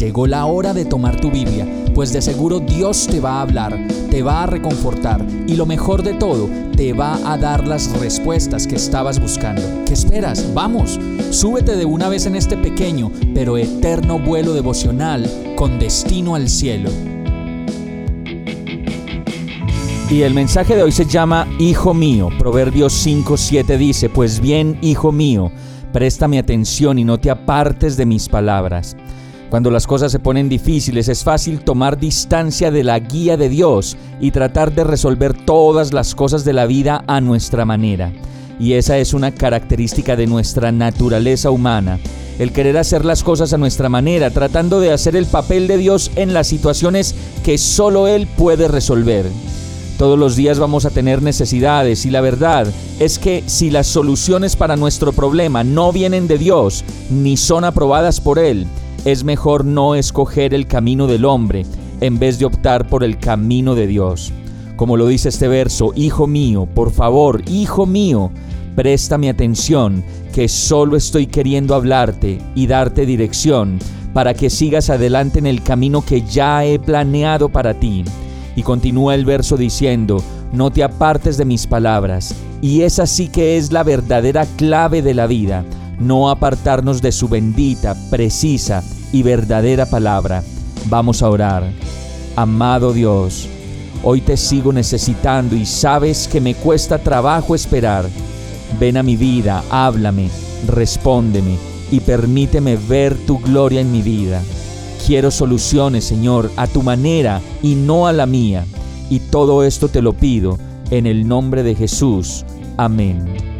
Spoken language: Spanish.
Llegó la hora de tomar tu Biblia, pues de seguro Dios te va a hablar, te va a reconfortar y lo mejor de todo, te va a dar las respuestas que estabas buscando. ¿Qué esperas? Vamos, súbete de una vez en este pequeño pero eterno vuelo devocional con destino al cielo. Y el mensaje de hoy se llama Hijo mío. Proverbios 5:7 dice, Pues bien, hijo mío, préstame atención y no te apartes de mis palabras. Cuando las cosas se ponen difíciles es fácil tomar distancia de la guía de Dios y tratar de resolver todas las cosas de la vida a nuestra manera. Y esa es una característica de nuestra naturaleza humana, el querer hacer las cosas a nuestra manera, tratando de hacer el papel de Dios en las situaciones que solo Él puede resolver. Todos los días vamos a tener necesidades y la verdad es que si las soluciones para nuestro problema no vienen de Dios ni son aprobadas por Él, es mejor no escoger el camino del hombre en vez de optar por el camino de Dios. Como lo dice este verso, Hijo mío, por favor, Hijo mío, préstame atención, que solo estoy queriendo hablarte y darte dirección para que sigas adelante en el camino que ya he planeado para ti. Y continúa el verso diciendo, no te apartes de mis palabras. Y esa sí que es la verdadera clave de la vida no apartarnos de su bendita, precisa y verdadera palabra. Vamos a orar. Amado Dios, hoy te sigo necesitando y sabes que me cuesta trabajo esperar. Ven a mi vida, háblame, respóndeme y permíteme ver tu gloria en mi vida. Quiero soluciones, Señor, a tu manera y no a la mía. Y todo esto te lo pido en el nombre de Jesús. Amén.